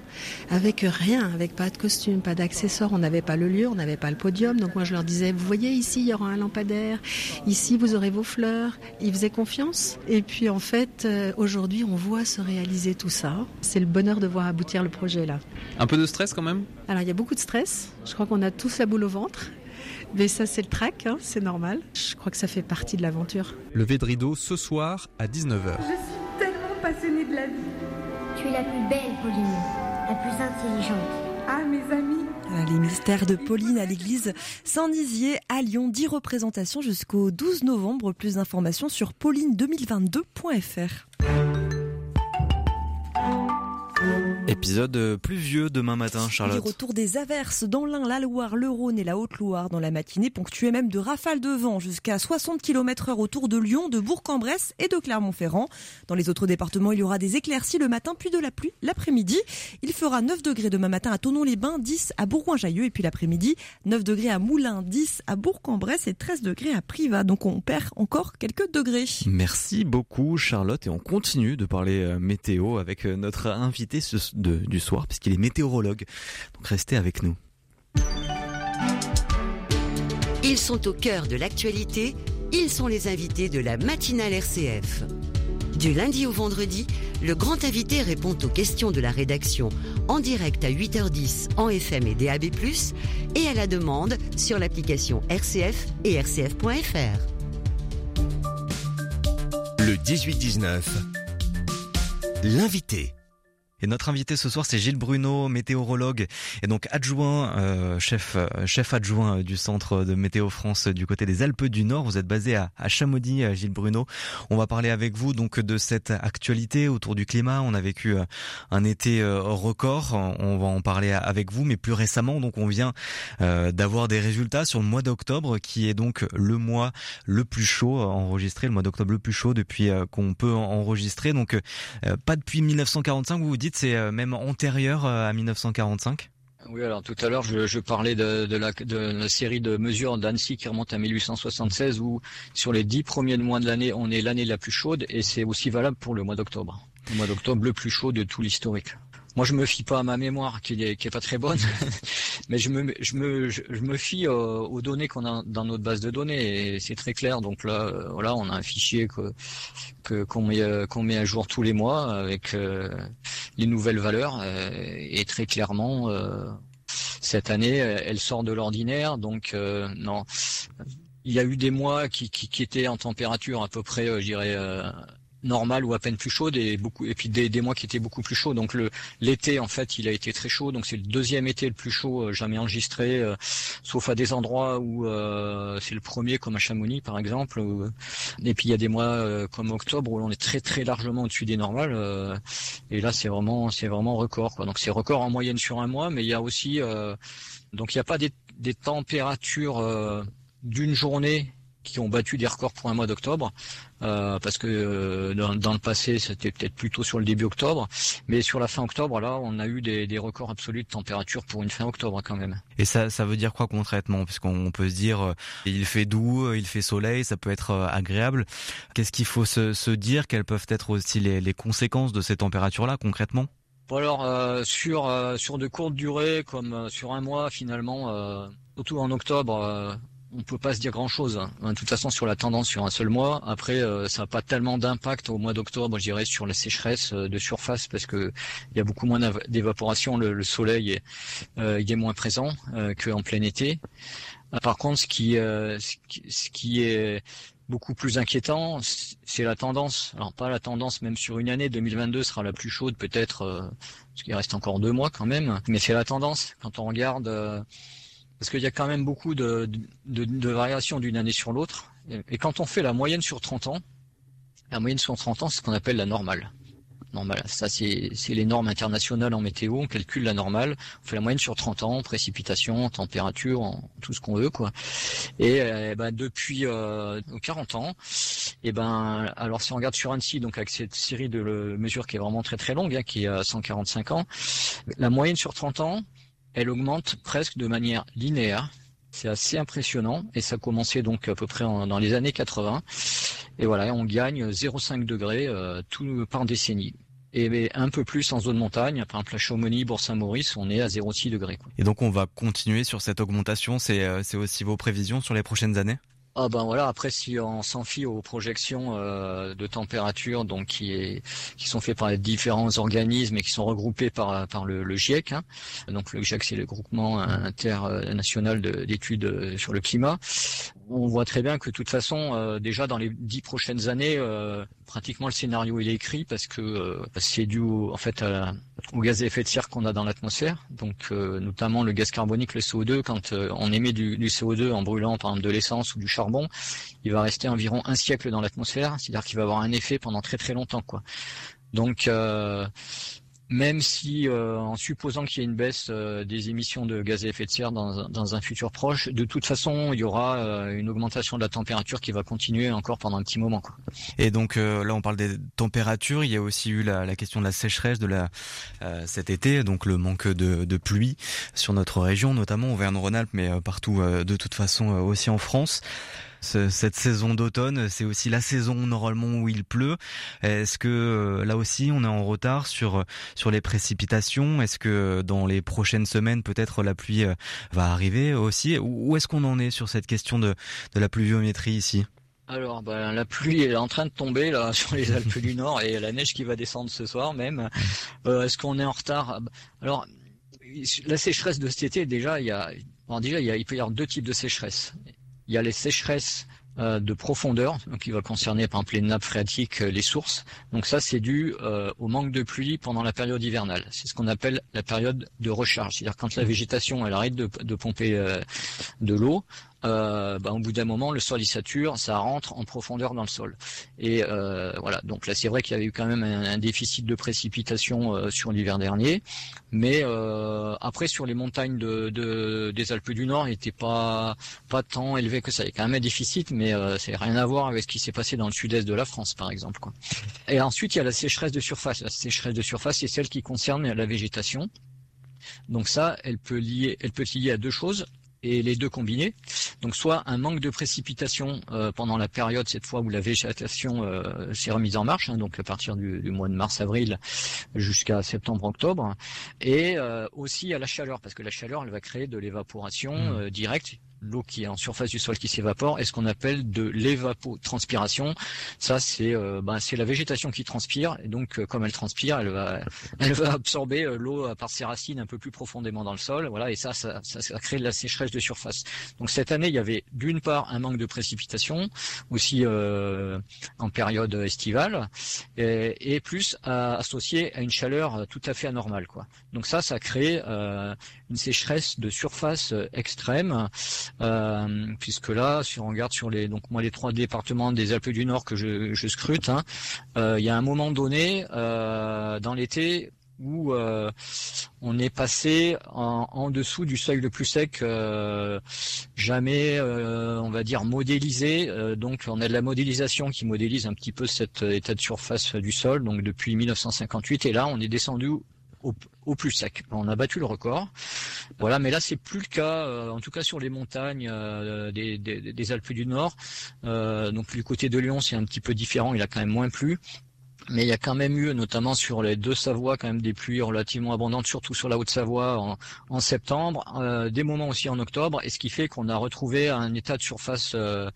avec rien, avec pas de costume, pas d'accessoires, on n'avait pas le lieu, on n'avait pas le podium. Donc moi je leur disais, vous voyez ici, il y aura un lampadaire, ici vous aurez vos fleurs. Ils faisaient confiance. Et puis en fait, euh, aujourd'hui, on voit se réaliser tout ça. C'est le bonheur de voir aboutir le projet là. Un peu de stress quand même? Alors il y a beaucoup de stress. Je crois qu'on a tous la boule au ventre. Mais ça, c'est le track, hein, c'est normal. Je crois que ça fait partie de l'aventure. Levé de rideau ce soir à 19h. Je suis tellement passionnée de la vie. Tu es la plus belle, Pauline, la plus intelligente. Ah, mes amis. Les mystères de Pauline à l'église Saint-Nizier à Lyon. 10 représentations jusqu'au 12 novembre. Plus d'informations sur pauline2022.fr. Épisode euh, pluvieux demain matin, Charlotte. Le retour des averses dans l'Ain, la Loire, le Rhône et la Haute-Loire dans la matinée, ponctuée même de rafales de vent jusqu'à 60 km heure autour de Lyon, de Bourg-en-Bresse et de Clermont-Ferrand. Dans les autres départements, il y aura des éclaircies le matin puis de la pluie l'après-midi. Il fera 9 degrés demain matin à Tonon-les-Bains, 10 à Bourgoin-Jailleux et puis l'après-midi, 9 degrés à Moulins, 10 à Bourg-en-Bresse et 13 degrés à Privas. Donc on perd encore quelques degrés. Merci beaucoup Charlotte et on continue de parler euh, météo avec euh, notre invité du soir puisqu'il est météorologue. Donc restez avec nous. Ils sont au cœur de l'actualité, ils sont les invités de la matinale RCF. Du lundi au vendredi, le grand invité répond aux questions de la rédaction en direct à 8h10 en FM et DAB+, et à la demande sur l'application RCF et rcf.fr. Le 18-19, l'invité. Et notre invité ce soir, c'est Gilles Bruno, météorologue et donc adjoint, euh, chef, euh, chef adjoint du centre de Météo France du côté des Alpes du Nord. Vous êtes basé à, à Chamonix, euh, Gilles Bruno. On va parler avec vous donc de cette actualité autour du climat. On a vécu un été record. On va en parler avec vous, mais plus récemment, donc on vient d'avoir des résultats sur le mois d'octobre, qui est donc le mois le plus chaud enregistré, le mois d'octobre le plus chaud depuis qu'on peut enregistrer. Donc pas depuis 1945, vous vous dites c'est euh, même antérieur euh, à 1945 oui, alors tout à l'heure, je, parlais de, la, de, la, série de mesures d'Annecy qui remonte à 1876, où sur les dix premiers mois de l'année, on est l'année la plus chaude, et c'est aussi valable pour le mois d'octobre. Le mois d'octobre le plus chaud de tout l'historique. Moi, je me fie pas à ma mémoire, qui est, qui est pas très bonne, mais je me, je me, je me fie euh, aux données qu'on a dans notre base de données, et c'est très clair. Donc là, euh, voilà, on a un fichier que qu'on met, euh, qu'on met à jour tous les mois avec les nouvelles valeurs, et très clairement, cette année, elle sort de l'ordinaire. Donc non, il y a eu des mois qui, qui, qui étaient en température à peu près, je dirais normale ou à peine plus chaude et beaucoup et puis des, des mois qui étaient beaucoup plus chauds. Donc le l'été en fait il a été très chaud. Donc c'est le deuxième été le plus chaud euh, jamais enregistré, euh, sauf à des endroits où euh, c'est le premier comme à Chamonix par exemple. et puis il y a des mois comme octobre où on est très très largement au-dessus des normales. et là c'est vraiment c'est vraiment record. Quoi. Donc c'est record en moyenne sur un mois, mais il y a aussi donc il n'y a pas des, des températures d'une journée qui ont battu des records pour un mois d'octobre, euh, parce que euh, dans, le passé c'était peut-être plutôt sur le début octobre, mais sur la fin octobre là on a eu des, des records absolus de température pour une fin octobre quand même. Et ça, ça veut dire quoi concrètement? Puisqu'on peut se dire euh, il fait doux, il fait soleil, ça peut être agréable. Qu'est-ce qu'il faut se, se, dire? Quelles peuvent être aussi les, les conséquences de ces températures là concrètement? Bon alors euh, sur sur de courtes durées comme sur un mois finalement, surtout en octobre, on peut pas se dire grand chose. Hein. De toute façon, sur la tendance sur un seul mois. Après, euh, ça n'a pas tellement d'impact au mois d'octobre, je dirais, sur la sécheresse euh, de surface parce que il y a beaucoup moins d'évaporation. Le, soleil est, euh, moins présent qu'en plein été. Par contre, ce qui, ce qui est beaucoup plus inquiétant, c'est la tendance. Alors pas la tendance même sur une année, 2022 sera la plus chaude peut-être, parce qu'il reste encore deux mois quand même, mais c'est la tendance. Quand on regarde parce qu'il y a quand même beaucoup de, de, variations d'une année sur l'autre. Et, quand on fait la moyenne sur 30 ans, la moyenne sur 30 ans, c'est ce qu'on appelle la normale. Normale, ça c'est les normes internationales en météo, on calcule la normale, on fait la moyenne sur 30 ans, précipitation, température, tout ce qu'on veut quoi. Et, eh ben, depuis euh, 40 ans, et eh ben alors si on regarde sur Annecy, donc avec cette série de mesures qui est vraiment très très longue, hein, qui est à 145 ans, la moyenne sur 30 ans, elle augmente presque de manière linéaire. C'est assez impressionnant et ça a commencé donc à peu près dans les années 80. Et voilà, on gagne 0,5 degrés euh, par décennie. Et un peu plus en zone montagne, par exemple à Chamonix, Bourg-Saint-Maurice, on est à 0,6 degrés. Et donc on va continuer sur cette augmentation, c'est euh, aussi vos prévisions sur les prochaines années? Ah ben voilà, après si on s'en fie aux projections euh, de température donc qui est qui sont faites par les différents organismes et qui sont regroupés par par le, le GIEC. Hein. Donc le GIEC c'est le groupement international d'études sur le climat. On voit très bien que de toute façon euh, déjà dans les dix prochaines années euh, pratiquement le scénario il est écrit parce que c'est dû en fait à au gaz à effet de serre qu'on a dans l'atmosphère, donc notamment le gaz carbonique, le CO2. Quand on émet du, du, CO2 en brûlant par exemple de l'essence ou du charbon il va rester environ un siècle dans l'atmosphère, c'est-à-dire qu'il va avoir un effet pendant très très longtemps, quoi. Donc euh, même si, euh, en supposant qu'il y ait une baisse euh, des émissions de gaz à effet de serre dans, un futur proche, de toute façon, il y aura une augmentation de la température qui va continuer encore pendant un petit moment. Quoi. Et donc là, on parle des températures. Il y a aussi eu la, question de la sécheresse de la cet été, donc le manque de, de pluie sur notre région, notamment Auvergne-Rhône-Alpes, mais partout de toute façon aussi en France cette saison d'automne, c'est aussi la saison normalement où il pleut. Est-ce que euh, là aussi on est en retard sur sur les précipitations? Est-ce que dans les prochaines semaines peut-être la pluie euh, va arriver aussi? Où est-ce qu'on en est sur cette question de de la pluviométrie ici? Alors, ben, la pluie est en train de tomber là sur les Alpes du Nord et la neige qui va descendre ce soir même. Euh, est-ce qu'on est en retard? Alors, la sécheresse de cet été, déjà, il y a, déjà, il, y a, il peut y avoir deux types de sécheresse. Il y a les sécheresses euh, de profondeur, donc qui va concerner par exemple les nappes phréatiques, euh, les sources. Donc ça, c'est dû euh, au manque de pluie pendant la période hivernale. C'est ce qu'on appelle la période de recharge, c'est-à-dire quand la végétation elle arrête de, de pomper de l'eau, euh, bah, au bout d'un moment, le sol il sature, ça rentre en profondeur dans le sol. Et euh, voilà. Donc là, c'est vrai qu'il y avait eu quand même un, déficit de précipitation euh, sur l'hiver dernier, mais euh, après sur les montagnes de, de, des Alpes du Nord, il n'était pas pas tant élevé que ça. Il y a quand même un déficit, mais euh, ça n'a rien à voir avec ce qui s'est passé dans le sud-est de la France, par exemple. Quoi. Et ensuite, il y a la sécheresse de surface. La sécheresse de surface, c'est celle qui concerne la végétation. Donc ça, elle peut lier, elle peut lier à deux choses et les deux combinés. Donc soit un manque de précipitation euh, pendant la période cette fois où la végétation euh, s'est remise en marche, hein, donc à partir du, du mois de mars-avril jusqu'à septembre-octobre, et euh, aussi à la chaleur parce que la chaleur elle va créer de l'évaporation mmh. directe l'eau qui est en surface du sol qui s'évapore est ce qu'on appelle de l'évapotranspiration. Ça, c'est euh, ben, c'est la végétation qui transpire et donc euh, comme elle transpire, elle va elle va absorber euh, l'eau par ses racines un peu plus profondément dans le sol. Voilà et ça, ça, ça, crée de la sécheresse de surface. Donc cette année, il y avait d'une part un manque de précipitation, aussi en période estivale, et plus associé à une chaleur tout à fait anormale. Quoi. Donc ça, ça crée une sécheresse de surface extrême euh, puisque là, si on regarde sur les, donc moi les trois départements des Alpes du Nord que je, je scrute, hein, euh, il y a un moment donné euh, dans l'été où euh, on est passé en, en, dessous du seuil le plus sec euh, jamais, euh, on va dire, modélisé. donc on a de la modélisation qui modélise un petit peu cet état de surface du sol, donc depuis 1958, et là on est descendu au, au, plus sec. On a battu le record. Voilà, mais là c'est plus le cas, en tout cas sur les montagnes des, des, des, Alpes du Nord. donc du côté de Lyon c'est un petit peu différent, il a quand même moins plu. Mais il y a quand même eu, notamment sur les deux Savoies, quand même des pluies relativement abondantes, surtout sur la Haute-Savoie en, septembre, euh, des moments aussi en octobre, et ce qui fait qu'on a retrouvé un état de surface, euh,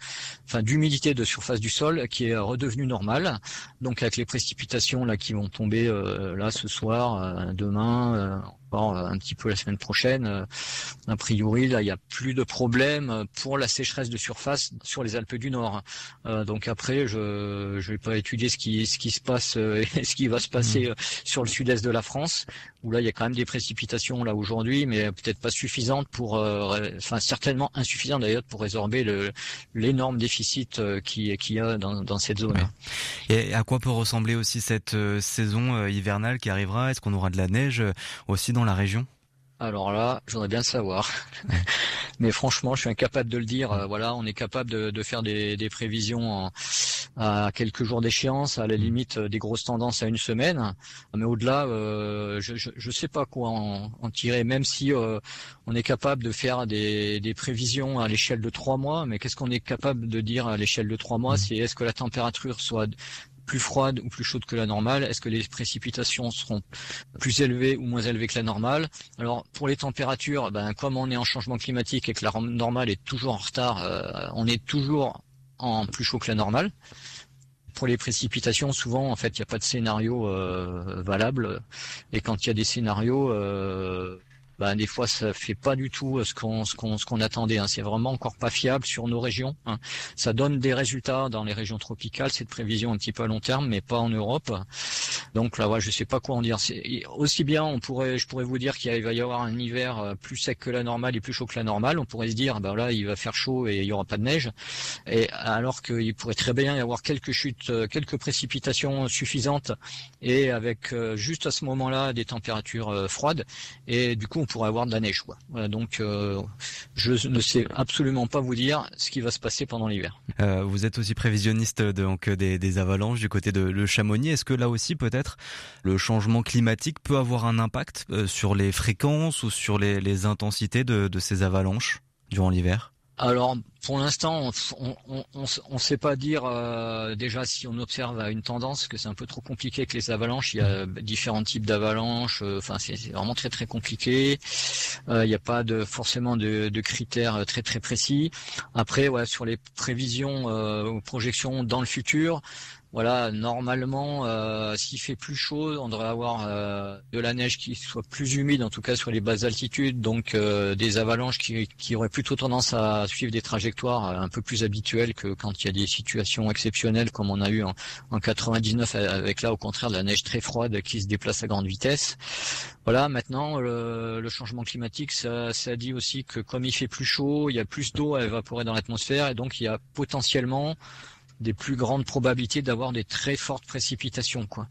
enfin d'humidité de surface du sol qui est redevenu normal. Donc avec les précipitations là qui vont tomber euh, là ce soir, demain, euh, un petit peu la semaine prochaine. Euh, a priori, là, il n'y a plus de problème pour la sécheresse de surface sur les Alpes du Nord. Euh, donc après, je ne vais pas étudier ce qui, ce qui se passe et ce qui va se passer mmh. sur le sud-est de la France, où là, il y a quand même des précipitations là aujourd'hui, mais peut-être pas suffisantes pour, enfin certainement insuffisantes d'ailleurs pour résorber l'énorme déficit qui qu'il y a dans, dans cette zone. Et à quoi peut ressembler aussi cette saison hivernale qui arrivera? Est-ce qu'on aura de la neige aussi dans la région? Alors là, j'aimerais bien le savoir. Mais franchement, je suis incapable de le dire. Euh, voilà, on est capable de, faire des, prévisions à quelques jours d'échéance, à la limite euh, des grosses tendances à une semaine. Mais au-delà, euh, je ne sais pas quoi en, tirer, même si on est capable de faire des, des prévisions à l'échelle de trois mois. Mais qu'est-ce qu'on est capable de dire à l'échelle de trois mois. C'est est-ce que la température soit plus froide ou plus chaude que la normale? Est-ce que les précipitations seront plus élevées ou moins élevées que la normale? Alors pour les températures, ben, comme on est en changement climatique et que la normale est toujours en retard, euh, on est toujours en plus chaud que la normale. Pour les précipitations, souvent en fait il n'y a pas de scénario euh, valable. Et quand il y a des scénarios, euh, ben, des fois ça fait pas du tout euh, ce qu'on ce qu'on ce qu'on attendait. Hein. C'est vraiment encore pas fiable sur nos régions. Hein. Ça donne des résultats dans les régions tropicales, cette prévision un petit peu à long terme, mais pas en Europe. Donc là, ouais, je sais pas quoi en dire. Aussi bien, on pourrait, je pourrais vous dire qu'il va y avoir un hiver euh, plus sec que la normale et plus chaud que la normale. On pourrait se dire, ben là, il va faire chaud et il y aura pas de neige. Et alors qu'il pourrait très bien y avoir quelques chutes, euh, quelques précipitations suffisantes et avec juste à ce moment-là des températures froides. Et du coup, pourrait avoir de la neige. Quoi. donc euh, je ne sais absolument pas vous dire ce qui va se passer pendant l'hiver. Euh, vous êtes aussi prévisionniste donc des, des avalanches du côté de le Chamonix. Est-ce que là aussi peut-être le changement climatique peut avoir un impact euh, sur les fréquences ou sur les, les intensités de, de ces avalanches durant l'hiver? Alors, pour l'instant, on ne sait pas dire euh, déjà si on observe une tendance, que c'est un peu trop compliqué avec les avalanches. Il y a différents types d'avalanches. Euh, enfin, c'est vraiment très très compliqué. Euh, il n'y a pas de forcément de, de, critères très très précis. Après, ouais, sur les prévisions ou projections dans le futur, voilà, normalement, euh, s'il fait plus chaud, on devrait avoir euh, de la neige qui soit plus humide, en tout cas sur les basses altitudes, donc euh, des avalanches qui, qui, auraient plutôt tendance à suivre des trajectoires un peu plus habituelles que quand il y a des situations exceptionnelles comme on a eu en, en 99, avec là au contraire de la neige très froide qui se déplace à grande vitesse. Voilà, maintenant le, le changement climatique, ça, ça dit aussi que comme il fait plus chaud, il y a plus d'eau à évaporer dans l'atmosphère et donc il y a potentiellement des plus grandes probabilités d'avoir des très fortes précipitations. Quoi.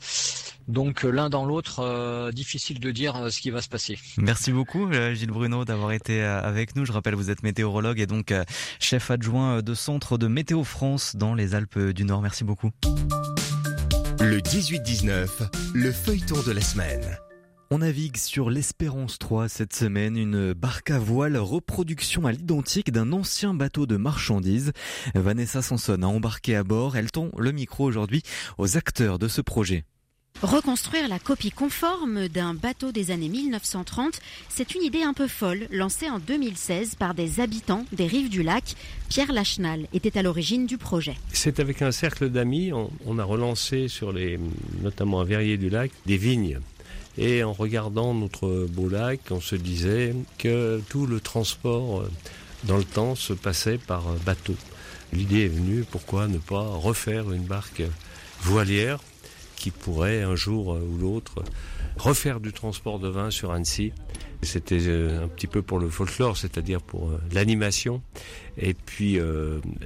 Donc euh, l'un dans l'autre, euh, difficile de dire euh, ce qui va se passer. Merci beaucoup Gilles Bruno d'avoir été avec nous. Je rappelle, vous êtes météorologue et donc chef adjoint de centre de Météo France dans les Alpes du Nord. Merci beaucoup. Le 18-19, le feuilleton de la semaine. On navigue sur l'Espérance 3 cette semaine, une barque à voile reproduction à l'identique d'un ancien bateau de marchandises. Vanessa Sanson a embarqué à bord. Elle tend le micro aujourd'hui aux acteurs de ce projet. Reconstruire la copie conforme d'un bateau des années 1930, c'est une idée un peu folle lancée en 2016 par des habitants des rives du lac. Pierre Lachenal était à l'origine du projet. C'est avec un cercle d'amis, on, a relancé sur les, notamment à Verrier du lac, des vignes et en regardant notre beau lac, on se disait que tout le transport euh, dans le temps se passait par bateau. L'idée est venue, pourquoi ne pas refaire une barque voilière qui pourrait un jour ou l'autre refaire du transport de vin sur Annecy. C'était euh, un petit peu pour le folklore, c'est-à-dire pour euh, l'animation, et puis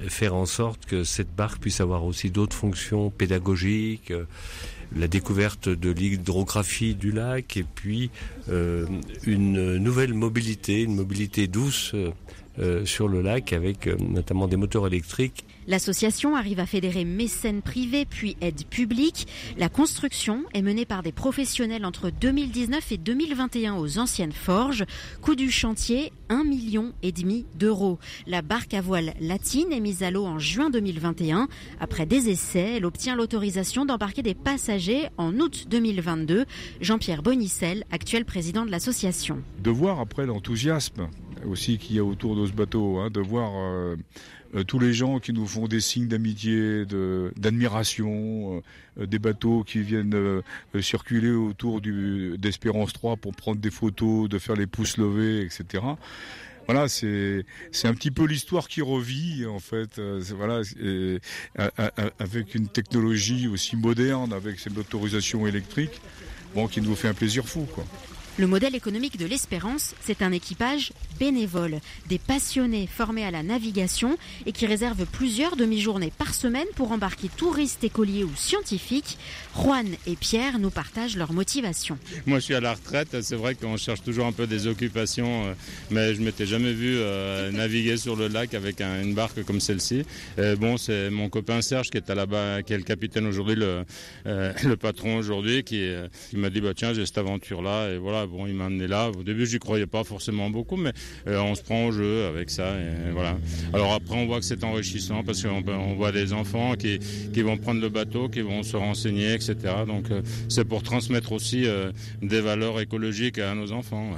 faire en sorte que cette barque puisse avoir aussi d'autres fonctions pédagogiques, la découverte de l'hydrographie du lac et puis une nouvelle mobilité, une mobilité douce sur le lac avec notamment des moteurs électriques L'association arrive à fédérer mécènes privés puis aides publiques. La construction est menée par des professionnels entre 2019 et 2021 aux anciennes forges. Coût du chantier, 1 million et demi d'euros. La barque à voile latine est mise à l'eau en juin 2021. Après des essais, elle obtient l'autorisation d'embarquer des passagers en août 2022. Jean-Pierre Bonicel, actuel président de l'association. De voir après l'enthousiasme aussi qu'il y a autour de ce bateau, hein, de voir euh, euh, tous les gens qui nous font des signes d'amitié, d'admiration, euh, des bateaux qui viennent circuler autour d'Espérance 3 pour prendre des photos, de faire les pouces levés, etc. Voilà, c'est un petit peu l'histoire qui revit en fait. voilà, avec une technologie aussi moderne, avec cette motorisation électrique, bon, qui nous fait un plaisir fou, quoi. Le modèle économique de l'Espérance, c'est un équipage bénévole, des passionnés formés à la navigation et qui réservent plusieurs demi-journées par semaine pour embarquer touristes, écoliers ou scientifiques. Juan et Pierre nous partagent leur motivation. Moi, je suis à la retraite. C'est vrai qu'on cherche toujours un peu des occupations, euh, mais je m'étais jamais vu euh, naviguer sur le lac avec une barque comme celle-ci. Bon, c'est mon copain Serge qui est à là-bas, qui est le capitaine aujourd'hui, le, euh, le patron aujourd'hui, qui, qui m'a dit bah tiens, j'ai cette aventure-là et voilà bon, il m'a amené là. Au début, j'y croyais pas forcément beaucoup, mais euh, on se prend au jeu avec ça. Et voilà. Alors après, on voit que c'est enrichissant parce qu'on on voit des enfants qui, qui vont prendre le bateau, qui vont se renseigner, etc. Donc euh, c'est pour transmettre aussi euh, des valeurs écologiques à nos enfants.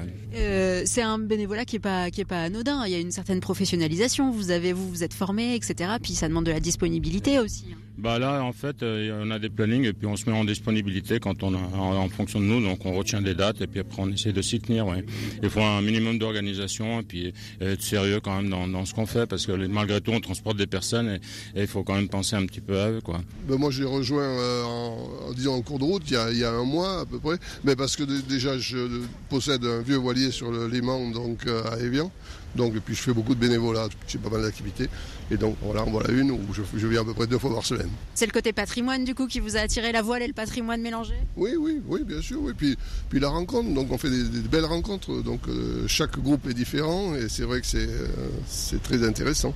c'est un bénévolat qui est pas qui est pas anodin. Il y a une certaine professionnalisation. Vous avez vous vous êtes formé, etc. Puis ça demande de la disponibilité aussi. Bah là, en fait, on a des plannings et puis on se met en disponibilité quand on en, fonction de nous. Donc on retient des dates et puis après on essaie de s'y tenir. Il faut un minimum d'organisation et puis être sérieux quand même dans, ce qu'on fait parce que malgré tout on transporte des personnes et, il faut quand même penser un petit peu à eux. Quoi. Ben moi j'ai rejoint euh, en, disant en cours de route il y, a, un mois à peu près, mais parce que déjà je possède un vieux voilier sur le Léman donc euh, à Evian. Donc, et puis je fais beaucoup de bénévolat, j'ai pas mal d'activités. Et donc voilà, voilà une où je, viens à peu près deux fois par semaine. C'est le côté patrimoine du coup qui vous a attiré la voile et le patrimoine mélangé? Oui, oui, oui, bien sûr. Et puis, puis la rencontre, donc on fait des, belles rencontres. Donc euh, chaque groupe est différent et c'est vrai que c'est euh, très intéressant.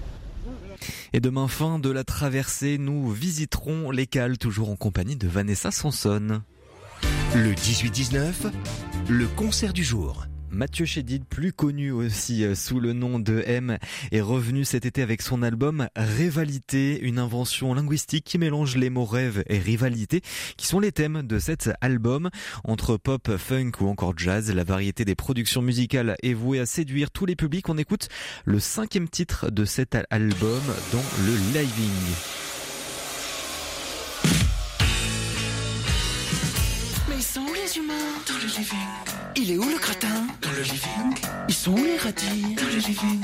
Et demain, fin de la traversée, nous visiterons les cales, toujours en compagnie de Vanessa Sanson. Le 18-19, le concert du jour. Mathieu Chédid, plus connu aussi euh, sous le nom de M, est revenu cet été avec son album Rivalité, une invention linguistique qui mélange les mots rêve et rivalité, qui sont les thèmes de cet album. Entre pop, funk ou encore jazz, la variété des productions musicales est vouée à séduire tous les publics. On écoute le cinquième titre de cet album dans le living. Mais sont les humains dans le living il est où le crétin Dans le living. Ils sont où les radis Dans le living.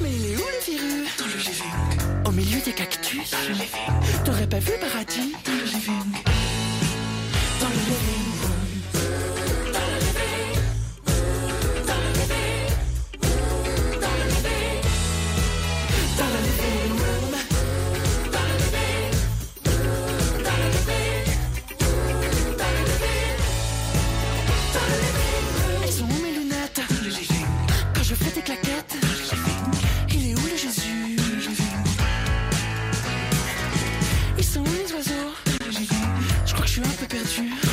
Mais il est où le virus Dans le living. Au milieu des cactus Dans le living. T'aurais pas vu paradis le living. Il est où le Jésus? Ils sont où les oiseaux? Je crois que je suis un peu perdu.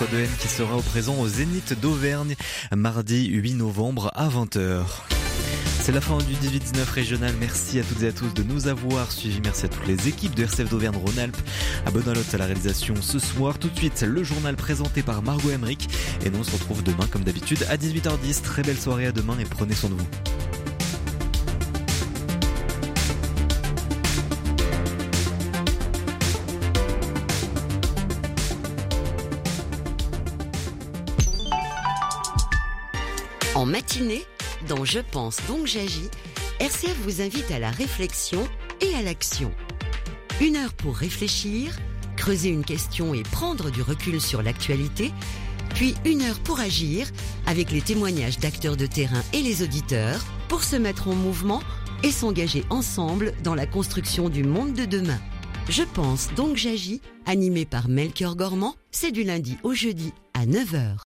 De haine qui sera au présent au Zénith d'Auvergne, mardi 8 novembre à 20h. C'est la fin du 18-19 régional. Merci à toutes et à tous de nous avoir suivis. Merci à toutes les équipes de RCF d'Auvergne-Rhône-Alpes. À Bonalotte à la réalisation ce soir. Tout de suite, le journal présenté par Margot Emmerich. Et nous, on se retrouve demain, comme d'habitude, à 18h10. Très belle soirée à demain et prenez soin de vous. Je pense donc j'agis, RCF vous invite à la réflexion et à l'action. Une heure pour réfléchir, creuser une question et prendre du recul sur l'actualité, puis une heure pour agir avec les témoignages d'acteurs de terrain et les auditeurs pour se mettre en mouvement et s'engager ensemble dans la construction du monde de demain. Je pense donc j'agis, animé par Melchior Gormand, c'est du lundi au jeudi à 9h.